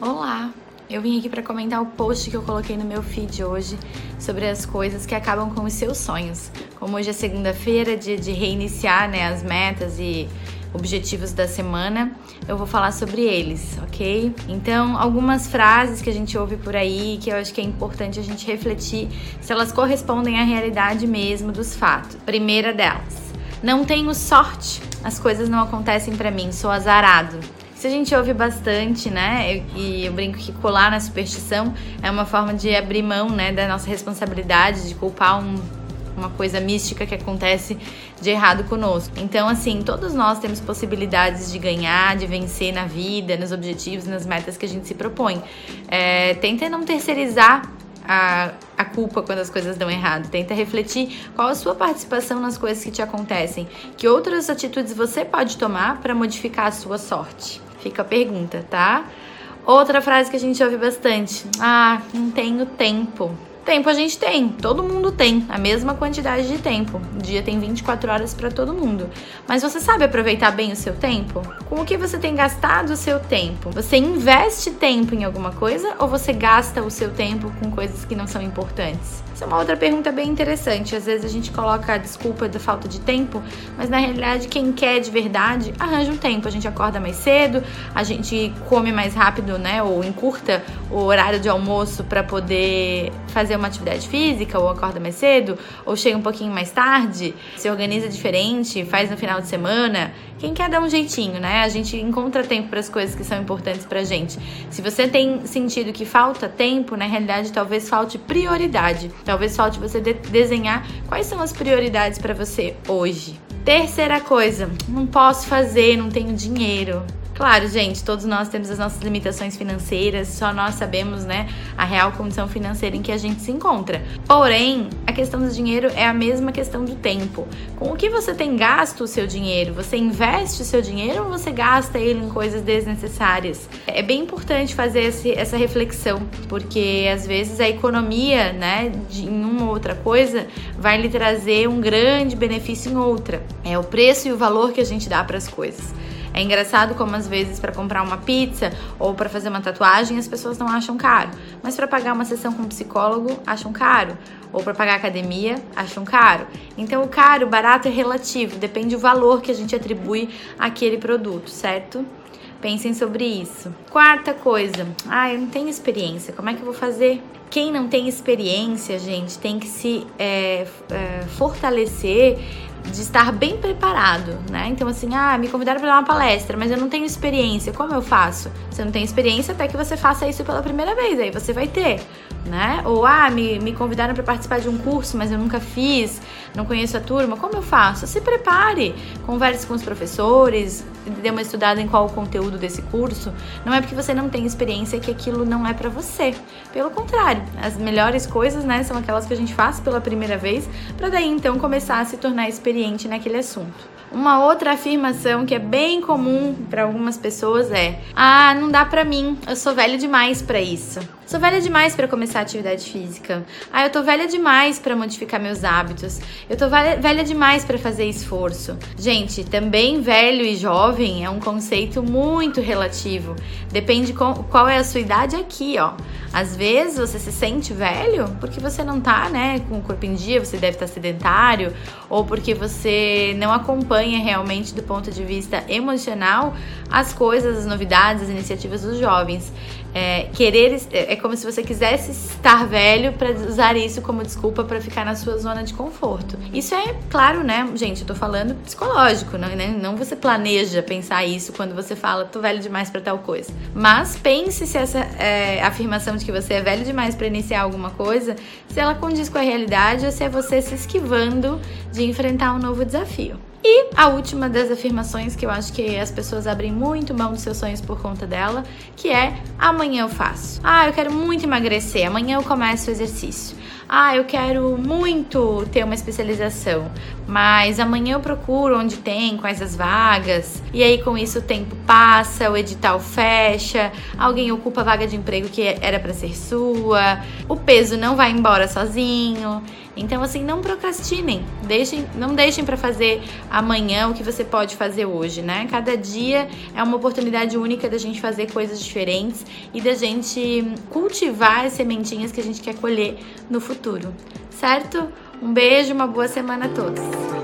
Olá! Eu vim aqui para comentar o post que eu coloquei no meu feed hoje sobre as coisas que acabam com os seus sonhos. Como hoje é segunda-feira, dia de reiniciar né, as metas e objetivos da semana, eu vou falar sobre eles, ok? Então, algumas frases que a gente ouve por aí que eu acho que é importante a gente refletir se elas correspondem à realidade mesmo dos fatos. Primeira delas: Não tenho sorte, as coisas não acontecem para mim, sou azarado. Isso a gente ouve bastante, né? E eu brinco que colar na superstição é uma forma de abrir mão, né, da nossa responsabilidade, de culpar um, uma coisa mística que acontece de errado conosco. Então, assim, todos nós temos possibilidades de ganhar, de vencer na vida, nos objetivos, nas metas que a gente se propõe. É, tenta não terceirizar a, a culpa quando as coisas dão errado. Tenta refletir qual a sua participação nas coisas que te acontecem. Que outras atitudes você pode tomar para modificar a sua sorte. Fica a pergunta, tá? Outra frase que a gente ouve bastante: Ah, não tenho tempo. Tempo a gente tem, todo mundo tem a mesma quantidade de tempo. O dia tem 24 horas para todo mundo. Mas você sabe aproveitar bem o seu tempo? Com o que você tem gastado o seu tempo? Você investe tempo em alguma coisa ou você gasta o seu tempo com coisas que não são importantes? Essa é uma outra pergunta bem interessante. Às vezes a gente coloca a desculpa da falta de tempo, mas na realidade quem quer de verdade arranja um tempo. A gente acorda mais cedo, a gente come mais rápido, né, ou encurta o horário de almoço para poder fazer uma atividade física, ou acorda mais cedo, ou chega um pouquinho mais tarde, se organiza diferente, faz no final de semana. Quem quer dar um jeitinho, né? A gente encontra tempo para as coisas que são importantes pra gente. Se você tem sentido que falta tempo, na realidade talvez falte prioridade. Talvez falte você de desenhar quais são as prioridades para você hoje. Terceira coisa, não posso fazer, não tenho dinheiro. Claro, gente, todos nós temos as nossas limitações financeiras, só nós sabemos, né, a real condição financeira em que a gente se encontra. Porém, a questão do dinheiro é a mesma questão do tempo. Com o que você tem gasto o seu dinheiro? Você investe o seu dinheiro ou você gasta ele em coisas desnecessárias? É bem importante fazer esse, essa reflexão, porque às vezes a economia, né, de, em uma outra coisa vai lhe trazer um grande benefício em outra. É o preço e o valor que a gente dá para as coisas. É engraçado como às vezes para comprar uma pizza ou para fazer uma tatuagem as pessoas não acham caro, mas para pagar uma sessão com um psicólogo acham caro, ou para pagar academia acham caro. Então o caro, o barato é relativo, depende do valor que a gente atribui àquele produto, certo? Pensem sobre isso. Quarta coisa, ah, eu não tenho experiência, como é que eu vou fazer? Quem não tem experiência, gente, tem que se é, é, fortalecer de estar bem preparado, né? Então, assim, ah, me convidaram para dar uma palestra, mas eu não tenho experiência, como eu faço? Você não tem experiência até que você faça isso pela primeira vez, aí você vai ter, né? Ou, ah, me, me convidaram para participar de um curso, mas eu nunca fiz, não conheço a turma, como eu faço? Se prepare, converse com os professores, dê uma estudada em qual o conteúdo desse curso. Não é porque você não tem experiência que aquilo não é para você. Pelo contrário, as melhores coisas, né, são aquelas que a gente faz pela primeira vez, para daí então começar a se tornar experiente naquele assunto. Uma outra afirmação que é bem comum para algumas pessoas é: "Ah, não dá para mim, eu sou velho demais para isso". Sou velha demais para começar atividade física. Ah, eu tô velha demais para modificar meus hábitos. Eu tô velha demais para fazer esforço. Gente, também velho e jovem é um conceito muito relativo. Depende qual é a sua idade aqui, ó. Às vezes você se sente velho porque você não tá, né, com o corpo em dia, você deve estar sedentário, ou porque você não acompanha realmente do ponto de vista emocional as coisas, as novidades, as iniciativas dos jovens. É, querer é como se você quisesse estar velho para usar isso como desculpa para ficar na sua zona de conforto. Isso é claro, né, gente? Eu tô falando psicológico, não, né? não você planeja pensar isso quando você fala tô velho demais para tal coisa. Mas pense se essa é, afirmação de que você é velho demais para iniciar alguma coisa, se ela condiz com a realidade ou se é você se esquivando de enfrentar um novo desafio. E a última das afirmações que eu acho que as pessoas abrem muito mão dos seus sonhos por conta dela, que é amanhã eu faço. Ah, eu quero muito emagrecer, amanhã eu começo o exercício. Ah, eu quero muito ter uma especialização. Mas amanhã eu procuro onde tem, quais as vagas, e aí com isso o tempo passa, o edital fecha, alguém ocupa a vaga de emprego que era para ser sua, o peso não vai embora sozinho. Então assim, não procrastinem, deixem, não deixem para fazer amanhã o que você pode fazer hoje, né? Cada dia é uma oportunidade única da gente fazer coisas diferentes e da gente cultivar as sementinhas que a gente quer colher no futuro, certo? Um beijo, uma boa semana a todos.